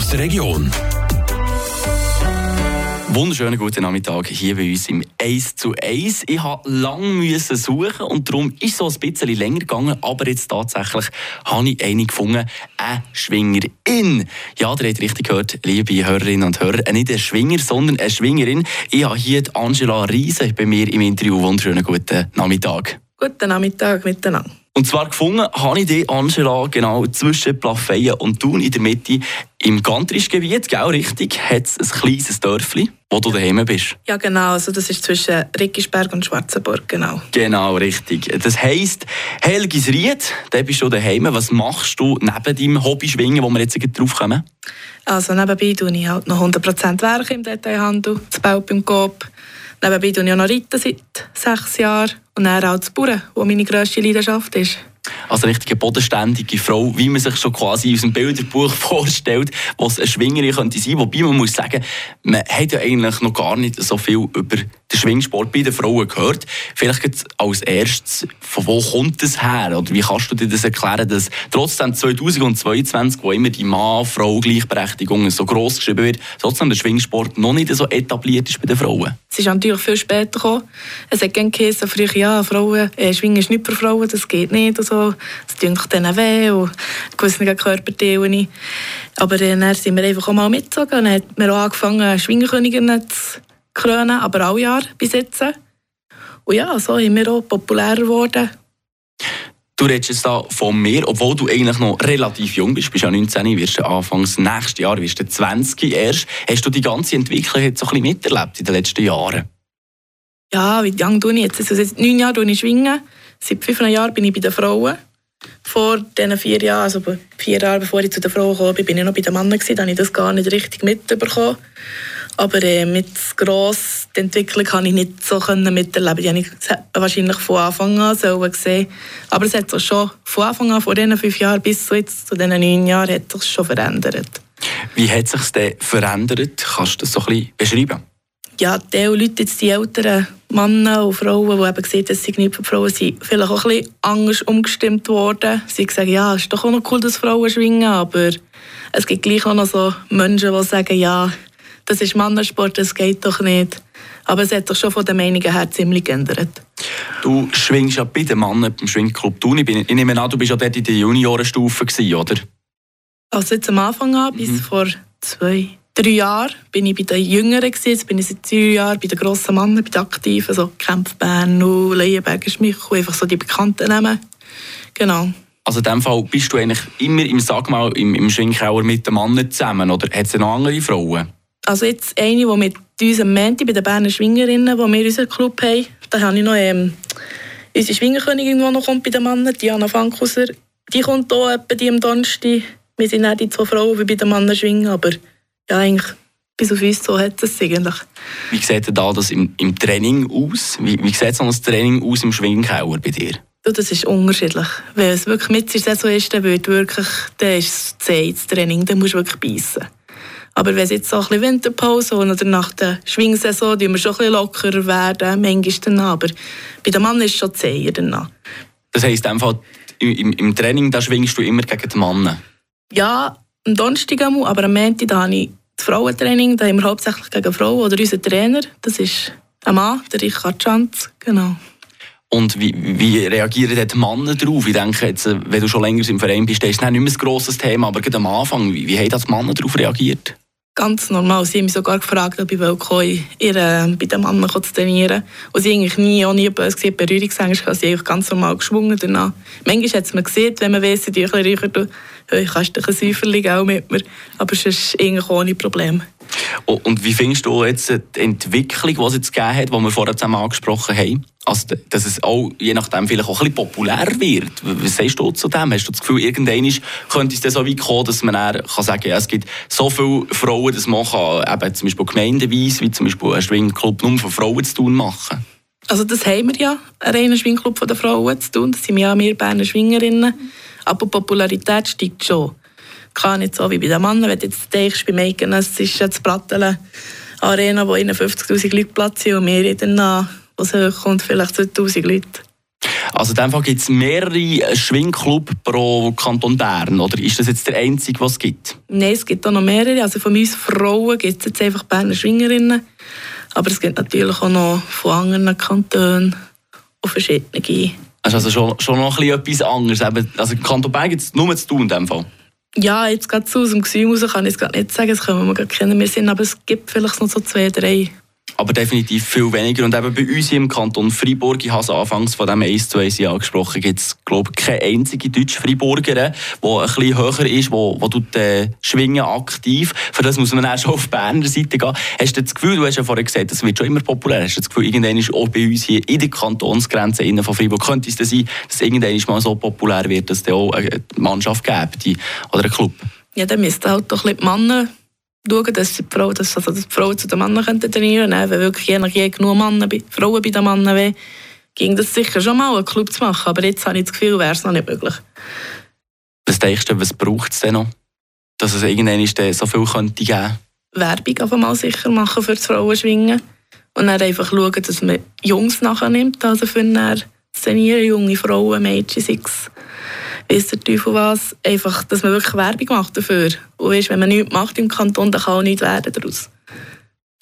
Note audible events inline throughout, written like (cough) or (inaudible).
aus der Region. Wunderschönen guten Nachmittag hier bei uns im 1 zu 1. Ich musste lange suchen und darum ist es so ein bisschen länger gegangen, aber jetzt tatsächlich habe ich eine gefunden, eine Schwingerin. Ja, ihr habt richtig gehört, liebe Hörerinnen und Hörer, nicht ein Schwinger, sondern eine Schwingerin. Ich habe hier Angela Riese bei mir im Interview. Wunderschönen guten Nachmittag. Guten Nachmittag miteinander. Und zwar gefunden habe ich die Angela genau zwischen Plafeyen und Thun in der Mitte im Gantrischgebiet, genau richtig, hat es ein kleines Dörfli, wo du daheim bist. Ja genau, also das ist zwischen Rickisberg und Schwarzenburg, genau. Genau, richtig. Das heisst, Helgisried, da bist du daheim. Was machst du neben deinem Hobby Schwingen, wo wir jetzt drauf kommen? Also nebenbei tue ich halt noch 100% Werk im Detailhandel, das Bau beim Coop. Nebenbei tue ich auch noch Reiten seit sechs Jahren und dann auch das Bauern, was meine grösste Leidenschaft ist. Eine richtige bodenständige Frau, wie man sich schon quasi aus dem Bilderbuch (laughs) vorstellt, was eine Schwingerin könnte sein. Wobei man muss sagen, man hat ja eigentlich noch gar nicht so viel über den Schwingsport bei den Frauen gehört. Vielleicht als erstes, von wo kommt das her? Oder wie kannst du dir das erklären, dass trotzdem 2022, wo immer die Mann-Frau-Gleichberechtigung so gross geschrieben wird, trotzdem der Schwingsport noch nicht so etabliert ist bei den Frauen? Es ist natürlich viel später gekommen. Es hat gerne geheißen, früher, ja, Frauen, äh, Schwingen ist nicht für Frauen, das geht nicht und so. Es tut denen weh und gewisse Körperteilen. Aber dann sind wir einfach auch mal mitgezogen und dann hat man auch angefangen, Schwingerköniginnen zu krönen, aber alle Jahre bis jetzt. Und ja, so sind wir auch populärer geworden. Du redest jetzt da von mir, obwohl du eigentlich noch relativ jung bist, bist ja 19, wirst du anfangs nächstes Jahr wirst du 20 erst. Hast du die ganze Entwicklung jetzt so ein bisschen miterlebt in den letzten Jahren? Ja, wie lange tue ich jetzt? Also seit neun Jahren tue ich schwingen. Seit fünf Jahren bin ich bei den Frauen. Vor diesen vier Jahren, also vier Jahre bevor ich zu den Frauen kam, bin ich noch bei den Männern da habe ich das gar nicht richtig mitbekommen. Aber äh, mit gross die Entwicklung konnte ich nicht so miterleben. Die habe ich wahrscheinlich von Anfang an sollen sehen. Aber es hat sich schon von Anfang an, vor diesen fünf Jahren bis zu, jetzt, zu diesen neun Jahren, hat sich schon verändert. Wie hat sich denn verändert? Kannst du das so ein bisschen beschreiben? Ja, die Leute, jetzt die älteren Männer und Frauen, die eben sehen, dass sie nicht für Frauen sind, vielleicht auch ein bisschen anders umgestimmt worden. Sie sagen, ja, es ist doch auch noch cool, dass Frauen schwingen, aber es gibt gleich auch noch so Menschen, die sagen, ja, das ist Mannensport, das geht doch nicht. Aber es hat sich schon von den Meinungen her ziemlich geändert. Du schwingst ja bei den Männern beim Schwingclub Thun. Ich nehme an, du bist ja dort in der Juniorenstufe, oder? Also jetzt am Anfang an, bis mhm. vor zwei, drei Jahren, bin ich bei den Jüngeren. Gewesen. Jetzt bin ich seit drei Jahren bei den grossen Männern, bei den Aktiven, so Kempf Bern, Leienberger, Schmichel, einfach so die bekannten Namen. Genau. Also in dem Fall bist du eigentlich immer im, sag mal, im, im Schwingkauer mit den Männern zusammen, oder hat es noch andere Frauen? Also jetzt eine, die mit uns am bei den Berner Schwingerinnen, wo wir unseren Club haben, da habe ich noch ähm, unsere Schwingerkönigin, die noch kommt bei den Männern, Diana Fankhauser. Die kommt hier etwa die am Donnerstag. Wir sind nicht die zwei Frauen, wie bei den Männern schwingen, aber ja, eigentlich bis auf uns so hat es eigentlich. Wie sieht denn da das im, im Training aus? Wie, wie sieht so ein Training aus im Schwingkauer bei dir? das ist unterschiedlich. Wenn es wirklich mit der Saison ist, dann, wird wirklich, dann ist es zäh, das Training, dann musst du wirklich beißen. Aber wenn es jetzt so ein bisschen Winterpause oder nach der Schwingsaison, die wir schon ein bisschen lockerer werden, manchmal dann aber bei den Männern ist es schon zäher danach. Das heisst einfach, im, im Training da schwingst du immer gegen die Männer? Ja, am Donnerstag einmal, aber am Montag da habe ich das Frauentraining, da haben wir hauptsächlich gegen Frauen oder unser Trainer, das ist ein Mann, der Richard Schanz, genau. Und wie, wie reagieren die Männer darauf? Ich denke, jetzt, wenn du schon länger im Verein bist, ist es nicht mehr ein grosses Thema, aber gerade am Anfang, wie, wie haben die Männer darauf reagiert? Ganz normal. Sie haben mich sogar gefragt, ob ich will, ihr, äh, bei den Männern zu trainieren Und sie eigentlich nie, auch nie böse gesehen, Berührungsängste, sie eigentlich ganz normal geschwungen danach. Manchmal hat es man gesehen, wenn man weiss, die ein bisschen reicher, hey, kannst du ein Säuferling auch mit mir. Aber es ist eigentlich ohne Probleme. Und wie findest du jetzt die Entwicklung, die es jetzt gegeben hat, die wir vorher zusammen angesprochen haben? Also, dass es auch, je nachdem, vielleicht auch ein bisschen populär wird. Was sagst du zu dem? Hast du das Gefühl, irgendwann könnte es dann so weit kommen, dass man dann kann sagen kann, ja, es gibt so viele Frauen, das man kann, eben zum Beispiel gemeindeweise, wie zum Beispiel ein Schwingclub nur von Frauen zu tun machen? Also das haben wir ja, einen reinen Schwingclub den Frauen zu tun. Das sind ja wir Berner Schwingerinnen. Aber die Popularität steigt schon. Kann nicht so wie bei den Männern. Wenn du jetzt denkst, bei Maken, es ist jetzt Brattelen Arena, wo 51'000 Leute Platz sind und wir dann, was hochkommt, vielleicht 2000 Leute. Also in dem Fall gibt es mehrere Schwingclubs pro Kanton Bern, oder ist das jetzt der einzige, was es gibt? Nein, es gibt auch noch mehrere. Also von uns Frauen gibt es jetzt einfach Berner Schwingerinnen. Aber es gibt natürlich auch noch von anderen Kantonen auch verschiedene. Das ist also schon, schon noch ein bisschen etwas anderes. Also im Kanton Bern gibt es nur zu tun in dem Fall? Ja, jetzt gerade so aus dem Gefühl raus kann ich es nicht sagen, das können wir gar kennen. Wir sind, aber es gibt vielleicht noch so zwei, drei aber definitiv viel weniger. Und eben bei uns im Kanton Freiburg, ich habe es anfangs von dem 1 zu 1 angesprochen, gibt es, glaube ich, keine einzige deutsche Freiburgerin, die ein bisschen höher ist, wo, wo tut, äh, schwingen aktiv. Für das muss man dann schon auf Berner Seite gehen. Hast du das Gefühl, du hast ja vorhin gesagt, das wird schon immer populär, hast du das Gefühl, irgendwann ist auch bei uns hier in der Kantonsgrenze innen von Freiburg, könnte es denn sein, dass irgendwann mal so populär wird, dass es auch eine Mannschaft gibt oder einen Club? Ja, dann müssten halt doch ein bisschen die Männer schauen, dass die, Frau, dass, also die Frauen zu den Männern könnten trainieren können. Wenn wirklich je genug Männer, Frauen bei den Männern wären, ging das sicher schon mal, einen Club zu machen. Aber jetzt habe ich das Gefühl, wäre es noch nicht möglich. Was denkst du, was braucht es denn noch? Dass es irgendwann so viel könnte geben Werbung einfach mal sicher machen für das Frauenschwingen. Und dann einfach schauen, dass man Jungs nachher nimmt, also für trainieren, junge Frauen, Mädchen, sechs weiss der Teufel was, einfach, dass man wirklich Werbung macht dafür. Und weißt, wenn man nichts macht im Kanton, dann kann auch nichts werden daraus.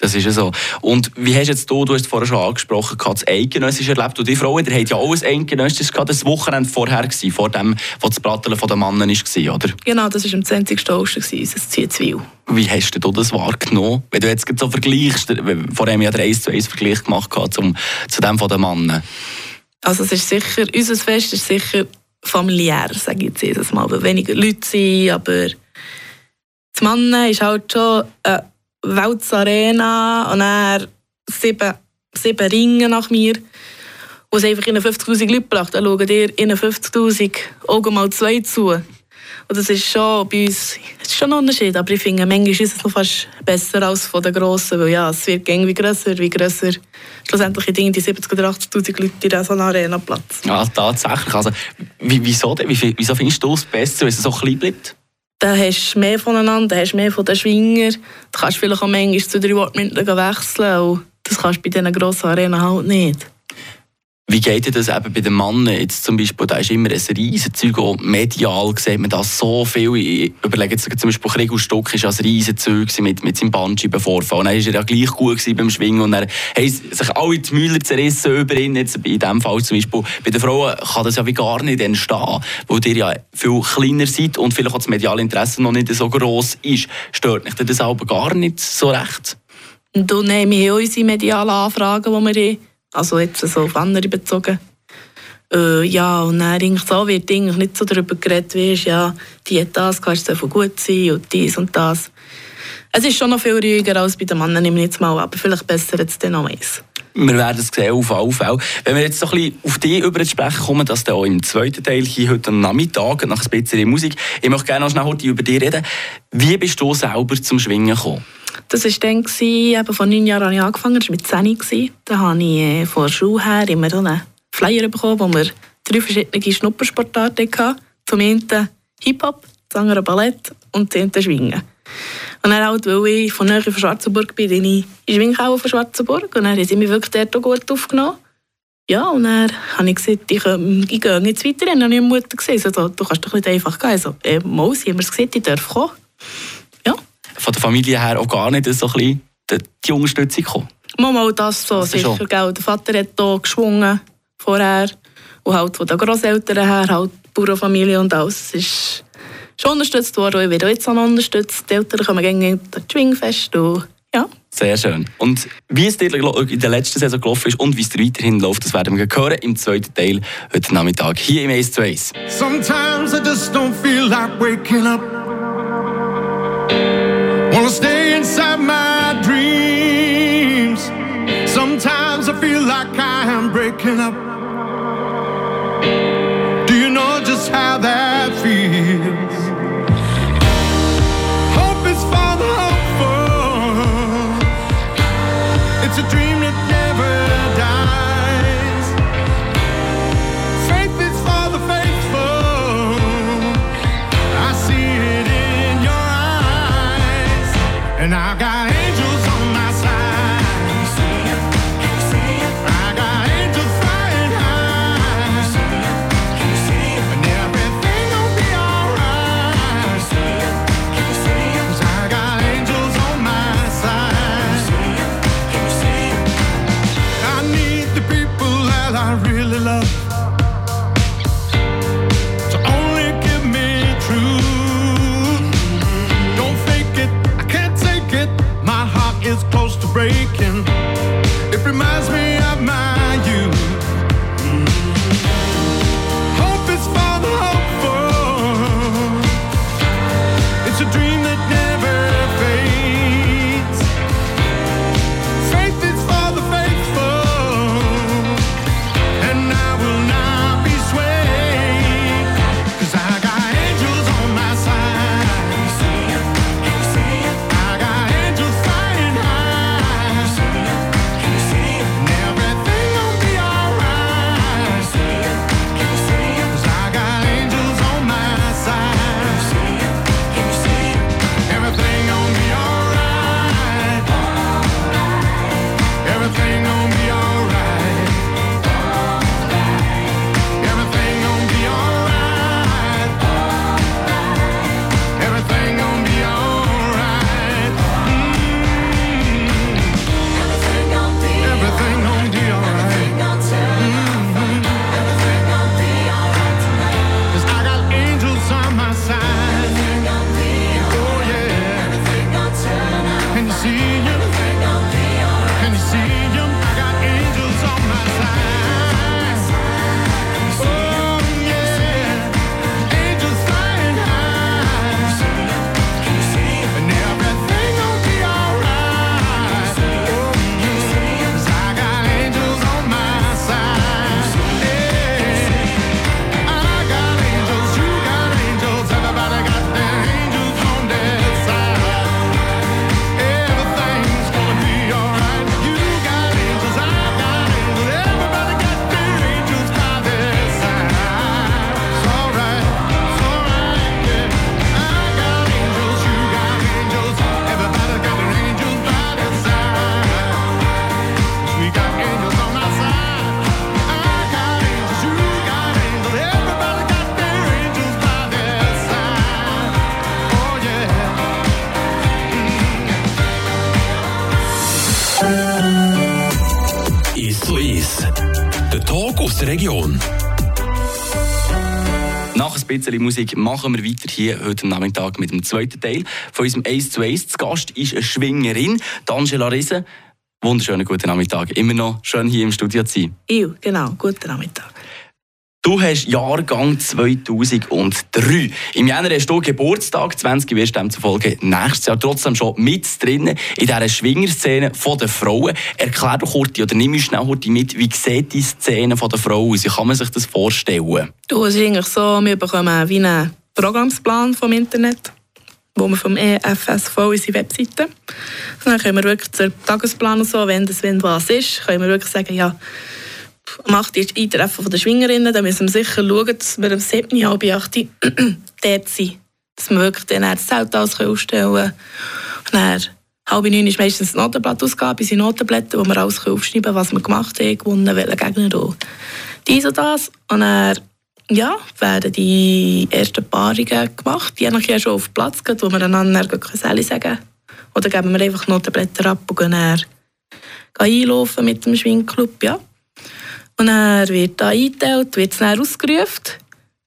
Das ist ja so. Und wie hast jetzt du, du hast vorher schon angesprochen, das Eidgenössisch erlebt. Und die Frauen, die haben ja alles Eidgenössisch, das war das Wochenende vorher, gewesen, vor dem, wo das Bratteln der Männer war, oder? Genau, das war am 20. August, das Ziezwil. Wie hast du das wahrgenommen? Wenn du jetzt so vergleichst, vor allem ja der 1 zu 1 Vergleich gemacht zum, zu dem von den Männern. Also es ist sicher, unser Fest ist sicher familiär, sage ich jetzt jedes Mal, weil weniger Leute sind, aber das Mann ist halt schon eine Weltarena und er sieben, sieben Ringe nach mir, wo es einfach in 50'000 Leute braucht. Dann schauen dir in 50'000 Augen mal zwei zu. Und das ist schon bei uns ist schon ein Unterschied, aber ich finde, manchmal ist es noch fast besser als von den Grossen, weil ja, es wird irgendwie grösser, wie grösser schlussendlich in die 70 oder 80'000 Leute in so einer Arena Platz. Ja, tatsächlich. Also, wieso, denn? wieso findest du es besser, wenn es so klein bleibt? Dann hast du mehr voneinander, dann hast du mehr von den Schwingern. Du kannst vielleicht auch manchmal zu drei Worten wechseln und das kannst du bei diesen grossen Arenen halt nicht. Wie geht dir das eben bei den Männern? Jetzt zum Beispiel, da ist immer ein riesen Zeug, auch medial sieht man das so viel. Ich überlege jetzt zum Beispiel, Kriegel Stock war ein riesen Zeug mit, mit seinem Bandscheibenvorfall. Und dann war er ja gleich gut beim Schwingen und dann haben sich alle die Müller zerrissen über ihn. Jetzt in diesem Fall zum Beispiel. Bei den Frauen kann das ja wie gar nicht entstehen, weil ihr ja viel kleiner seid und vielleicht auch das mediale Interesse noch nicht so gross ist. Stört mich das aber gar nicht so recht? Und dann wir unsere medialen Anfragen, die wir haben also jetzt so auf andere bezogen. Äh, ja, und dann eigentlich so wird eigentlich nicht so darüber geredet, wie ist, ja, die hat das, kannst du gut sein und dies und das. Es ist schon noch viel ruhiger als bei den Männern, nehme ich jetzt mal, aber vielleicht besser jetzt dann noch eins. Wir werden es sehen, auf jeden Fall. Wenn wir jetzt so ein bisschen auf dich über sprechen kommen, dass dann auch im zweiten Teil hier heute Nachmittag, nach ein bisschen Musik, ich möchte gerne noch schnell heute über dich reden. Wie bist du selber zum Schwingen gekommen? Das war dann, eben vor neun Jahren habe ich angefangen, das war mit zehn. Da habe ich äh, von der Schule her immer einen Flyer bekommen, wo wir drei verschiedene Schnuppersportarten hatten. Zum einen Hip-Hop, zum anderen Ballett und zum anderen Schwingen. Und dann halt, weil ich von näher von Schwarzenburg bin, bin ich in Schwinghauen von Schwarzenburg und dann haben sie mich wirklich dort auch gut aufgenommen. Ja, und dann habe ich gesagt, ich, ähm, ich gehe jetzt weiter. Und dann habe ich meine Mutter gesagt, also, du kannst doch nicht einfach gehen. Also, äh, mal, sie haben mir gesagt, ich darf kommen von der Familie her auch gar nicht so ein bisschen die Unterstützung gekommen? Mal, das so, das sicher. Gell. Der Vater hat hier geschwungen vorher und halt von den Großeltern her, halt Bauernfamilie und alles. Es ist schon unterstützt worden. Ich werde auch jetzt auch noch unterstützt. Die Eltern kommen gerne das Schwingfest und ja. Sehr schön. Und wie es dir in der letzten Saison gelaufen ist und wie es dir weiterhin läuft, das werden wir hören im zweiten Teil heute Nachmittag hier im Ace to Ace. Sometimes I just don't feel like waking up. Stay inside my dreams. Sometimes I feel like I am breaking up. Do you know just how that and I got. broken Region. Nach ein bisschen Musik machen wir weiter hier heute Nachmittag mit dem zweiten Teil von unserem 1 zu 1. Zu Gast ist eine Schwingerin, Angela Riese. Wunderschönen guten Nachmittag. Immer noch schön hier im Studio zu sein. Ich, genau. Guten Nachmittag. Du hast Jahrgang 2003. Im Jänner hast du Geburtstag, 20 wirst du zufolge nächstes Jahr trotzdem schon mit drinnen in dieser Schwingerszene der Frauen. Erklär doch kurz oder nimm mich schnell kurz mit, wie sieht die Szene der Frauen aus? Wie kann man sich das vorstellen? Du, es ist eigentlich so, wir bekommen wie einen Programmsplan vom Internet, wo wir vom EFSV unsere Webseite. Dann können wir wirklich den Tagesplan und so, wenn das wenn was ist, können wir wirklich sagen, ja, macht jetzt Eintreffen der Schwingerinnen, dann müssen wir sicher schauen, dass wir am 7. halb 8. dort sind. Dass wir wirklich dann das Zelt ausstellen können. Und dann halb neun ist meistens eine Notenblattausgabe, unsere Notenblätter, wo wir alles aufschreiben können, was wir gemacht haben, gewonnen, welchen Gegner auch. Dies und das. Und dann ja, werden die ersten Paarungen gemacht. Je nachdem schon auf Platz gehen, wo wir einander Geselle sagen. Oder geben wir einfach Notenblätter ab und gehen dann einlaufen mit dem Schwingclub. Ja. Und dann wird da eingeteilt, wird es dann ausgerufen.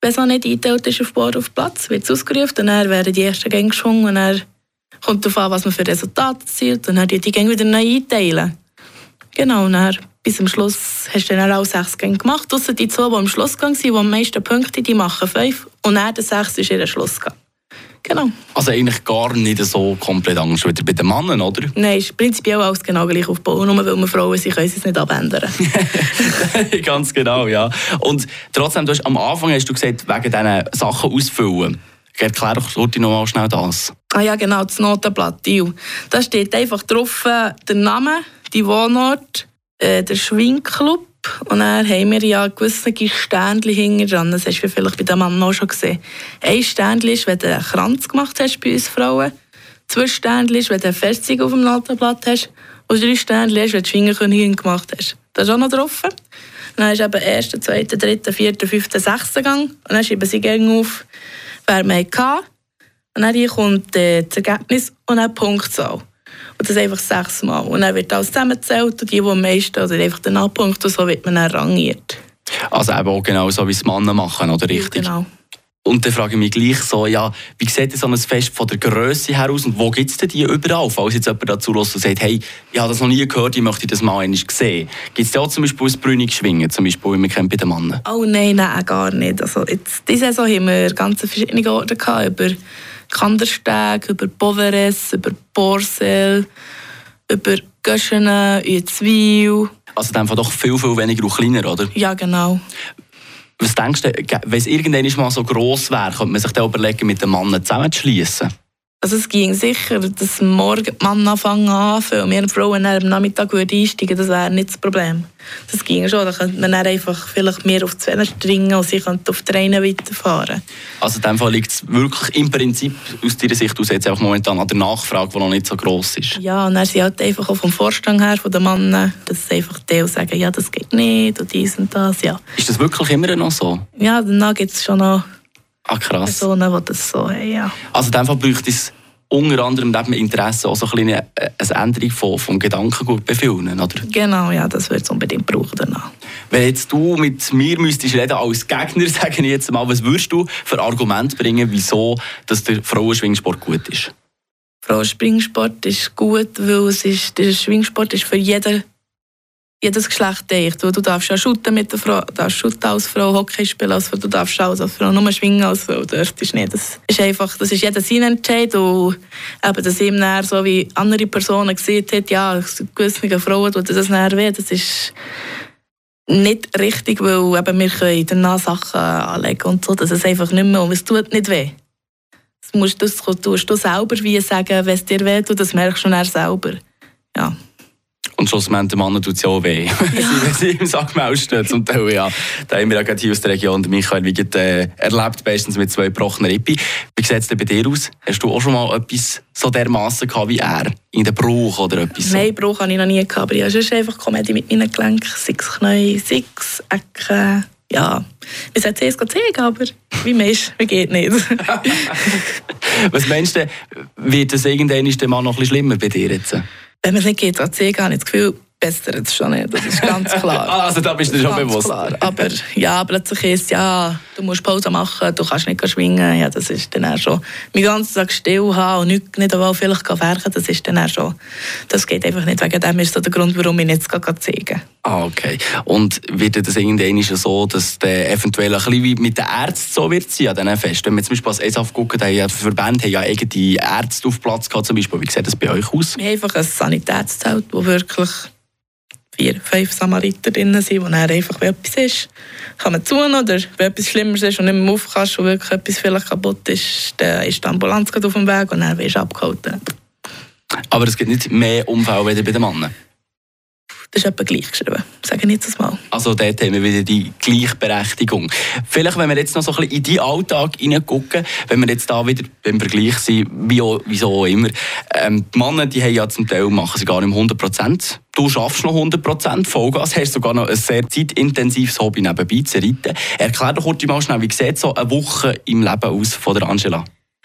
Wenn es auch nicht eingeteilt ist auf Bord auf Platz, wird es ausgerufen und dann werden die ersten Gänge geschwungen und dann kommt darauf an, was man für Resultate erzielt und dann die Gänge wieder neu einteilen. Genau, und dann bis zum Schluss hast du dann auch sechs Gänge gemacht. Außer die zwei, die am Schlussgang sind, die am meisten Punkte die machen fünf. Und dann der sechs ist ihr Schlussgang. Genau. Also eigentlich gar nicht so komplett Angst wieder bei den Männern, oder? Nein, ist prinzipiell alles genau gleich aufgebaut. Nur weil wir Frauen sind, können sie es nicht abändern. (laughs) Ganz genau, ja. Und trotzdem, du hast, am Anfang hast du gesagt, wegen diesen Sachen ausfüllen. Erklär doch noch mal schnell das. Ah ja, genau, das Notenblatt. Da steht einfach drauf äh, der Name, die Wohnort, äh, der Schwingclub und dann haben wir ja gewisse Ständchen hinten dran. Das hast du vielleicht bei dem Mann auch schon gesehen. Ein Ständchen ist, wenn du einen Kranz gemacht hast bei uns Frauen. Zwei Ständchen ist, wenn du eine Festung auf dem Notenblatt hast. Und drei Ständchen ist, wenn du Schwingerkönigin gemacht hast. Das ist auch noch drauf. Dann ist eben der erste, zweite, dritte, vierte, fünfte, sechste Gang. Und dann schreiben sie Gänge auf, wer wir hatten. Und dann kommt äh, das Ergebnis und dann die Punktzahl. Und das einfach sechsmal. Und dann wird alles zusammengezählt und die, die am meisten, oder einfach den Abpunkt und so wird man dann rangiert. Also eben auch genau so, wie es Männer machen, oder richtig? Ja, genau. Und dann frage ich mich gleich so, ja, wie sieht so ein Fest von der Größe her aus und wo gibt es denn die überall? Falls jetzt jemand dazu lässt und sagt, hey, ich habe das noch nie gehört, ich möchte das mal einmal sehen. Gibt es da auch zum Beispiel ein Brünig Schwingen, zum Beispiel, wie man kennt bei den Männern? Oh nein, nein, gar nicht. Also jetzt, diese Saison haben wir ganz verschiedene Orte gehabt, über Kandersteg, über Boveres, über Borsel, über Göschenen, Uetzwil. Also dann doch viel, viel weniger und kleiner, oder? Ja, genau. Was denkst du, wenn es irgendwann mal so gross wäre, könnte man sich dann überlegen, mit den Männern zusammenzuschließen? Also es ging sicher, dass morgen die Männer anfangen anfangen und wir Frauen am Nachmittag einsteigen das wäre nicht das Problem. Das ging schon, dann könnte man dann einfach vielleicht mehr auf die Zwellen stringen und sie könnten auf die Reine weiterfahren. Also in dem Fall liegt es wirklich im Prinzip aus deiner Sicht aus jetzt einfach momentan an der Nachfrage, die noch nicht so gross ist? Ja, und dann sind halt einfach auch vom Vorstand her, von den Männern, dass einfach die sagen, ja das geht nicht und dies und das, ja. Ist das wirklich immer noch so? Ja, dann gibt es schon noch Ah, krass. Personen, die das so haben, ja. Also in dem Fall bräuchte es unter anderem neben Interesse auch so ein eine, eine Änderung von, vom Gedankengut bei vielen, oder? Genau, ja, das wird es unbedingt brauchen danach. Wenn jetzt du mit mir müsstest reden als Gegner, (laughs) sage ich jetzt mal, was würdest du für Argumente bringen, wieso dass der Frauenschwingsport gut ist? Frauenspringsport ist gut, weil es ist, der Schwingsport ist für jeden jedes Geschlecht denkt. Du darfst ja shooten mit der Frau, du darfst shooten als Frau, Hockey spielen als Frau, du darfst auch als Frau nur schwingen als Frau, dürftest nicht. Das ist einfach, das ist jeder sein Entscheid und eben, dass ihm dann, so wie andere Personen gesehen hat, ja, gewisse Frauen tut das näher weh, das ist nicht richtig, weil eben, wir können danach Sachen anlegen und so, dass es einfach nicht mehr, und es tut nicht weh. Das musst du, das tust du selber wie sagen, wenn es dir weh tut, das merkst du dann selber. Ja. Und schlussendlich den Mann tut es ja auch weh, ja. wenn (laughs) sie im Sack stehen. Zum Teil, ja. Da haben wir ja gerade hier aus der Region, Michael Wiegert, äh, erlebt, bestens mit zwei gebrochenen Rippen. Wie sieht es denn bei dir aus? Hast du auch schon mal etwas so dermassen gehabt wie er? In den Bruch oder etwas so? Nein, Bruch habe ich noch nie gehabt, aber ich habe einfach Komödie mit meinen Gelenken, sechs Knie, sechs Ecken. Ja, wir sollten zuerst zeigen, aber wie man ist, man geht nicht. (laughs) Was meinst du, wird das irgendwann noch ein bisschen schlimmer bei dir jetzt? Wenn man es nicht geht, erzählen, habe ich das Gefühl, bessert es schon nicht, das ist ganz (laughs) klar. Ah, also da bist du schon bewusst. Klar. Aber ja, plötzlich ist ja, du musst Pause machen, du kannst nicht schwingen. Ja, das ist dann auch schon, mein ganzen Tag still haben und nicht, nicht einmal vielleicht werken, das ist dann auch schon, das geht einfach nicht. Wegen dem ist so der Grund, warum ich jetzt gerade zeigen Ah, okay. Und wird das irgendwann so, dass der eventuell ein bisschen mit den Ärzten so wird sein an diesen Festen? Wenn wir zum Beispiel als ESAF gucken, die Verbände haben ja eigene Ärzte auf Platz gehabt, zum Beispiel. Wie sieht das bei euch aus? Wir haben einfach ein Sanitätszelt, wo wirklich vier, fünf Samariter drin sind, wo dann einfach, wenn etwas ist, kann man tun oder wenn etwas Schlimmeres ist und nicht mehr auf und wirklich etwas vielleicht kaputt ist, dann ist die Ambulanz auf dem Weg und dann wirst du abgehalten. Aber es gibt nicht mehr Unfälle wie bei den Männern? Das ist etwa gleich geschrieben, sage ich nicht das Mal. Also dort haben wir wieder die Gleichberechtigung. Vielleicht, wenn wir jetzt noch so ein bisschen in deinen Alltag hineingucken, wenn wir jetzt da wieder beim Vergleich sind, wie auch, wieso auch immer. Ähm, die Männer, die haben ja zum Teil, machen sie gar nicht 100 Prozent. Du schaffst noch 100 Prozent Vollgas, hast sogar noch ein sehr zeitintensives Hobby nebenbei zu reiten. Erklär doch kurz mal schnell, wie sieht so eine Woche im Leben aus von der Angela?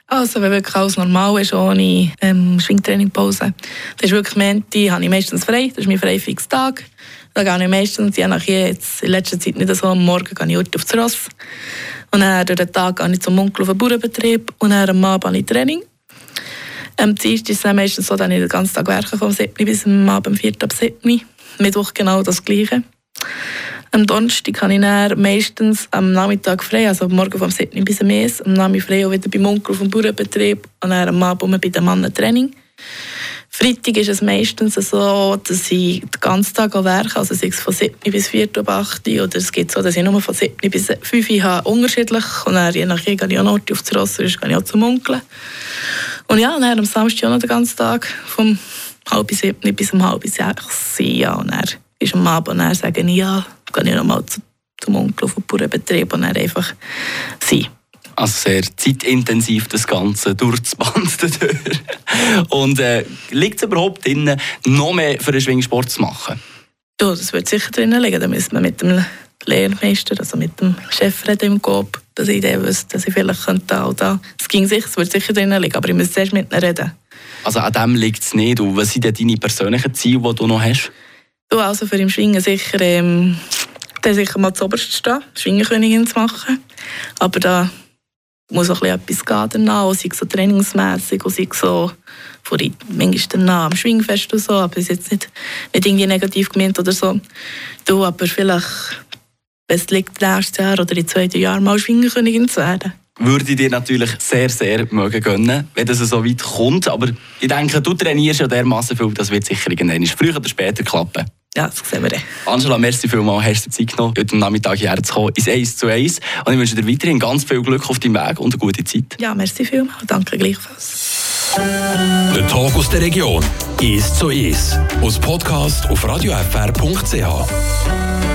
Also, wenn wirklich alles normal ist, ohne ähm, Schwingtrainingpause, dann ist wirklich Menti, habe ich meistens frei. Das ist mein freifixer Tag. Da gehe ich meistens, je nach jetzt in letzter Zeit nicht so, am Morgen gehe ich heute aufs Ross. Und dann durch den Tag gehe ich zum Onkel auf den Bauernbetrieb und dann am Abend habe ich Training. Am Dienstag ist es meistens so, dass ich den ganzen Tag werke, vom 7 bis am Abend 4 ab 7 Mittwoch genau das Gleiche. Am Donnerstag habe ich dann meistens am Nachmittag frei, also morgen vom 7 bis am Eis, am Nachmittag frei auch wieder beim Onkel auf dem Bauernbetrieb und dann am Abend bei den Männern Training. Freitag ist es meistens so, dass ich den ganzen Tag werke, also sei es von 7 bis 4 Uhr 8 oder es gibt so, dass ich nur von 7 bis 5 Uhr habe, unterschiedlich und dann je nachdem gehe ich auch noch auf das Ross, sonst gehe ich auch zum Onkel. Und ja, dann am Samstag auch noch den ganzen Tag vom halb sieben bis um halb sechs ja, und dann ist am Abend und dann sage ich, ja, gehe ich nochmal zu, zum Onkel den Bauernbetrieb und dann einfach sein. Also sehr zeitintensiv das Ganze durch das Band durch. Und äh, liegt es überhaupt drin, noch mehr für den Schwingsport zu machen? Ja, das wird sicher drinnen liegen. Da müssen wir mit dem Lehrmeister, also mit dem Chef reden im GOB, dass ich Idee wüsste, dass ich vielleicht könnte auch da. Es ging sicher, es wird sicher drinnen liegen, aber ich muss zuerst mit ihnen reden. Also an dem liegt es nicht. Und was sind denn deine persönlichen Ziele, die du noch hast? Du, also für im Schwingen sicher, ähm, da sicher mal zuoberst stehen, Schwingenkönigin zu machen. Aber da muss auch etwas gehen danach, sei es so trainingsmässig, sei es so vor manchmal danach am Schwingfest und so, aber es ist jetzt nicht, nicht irgendwie negativ gemeint oder so. Du, aber vielleicht, wenn es liegt, nächstes Jahr oder in zwei, drei Jahren mal Schwingenkönigin zu werden würde ich dir natürlich sehr, sehr mögen gönnen, wenn das so weit kommt. Aber ich denke, du trainierst ja dermaßen viel, das wird sicher irgendwann früher oder später klappen. Ja, das sehen wir dann. Angela, merci vielmals, hast du Zeit genommen, heute Nachmittag hierher zu kommen, ins 1 zu 1. Und ich wünsche dir weiterhin ganz viel Glück auf deinem Weg und eine gute Zeit. Ja, merci vielmals, danke gleichfalls. Der Tag aus der Region, 1 zu 1. Aus Podcast auf radiofr.ch.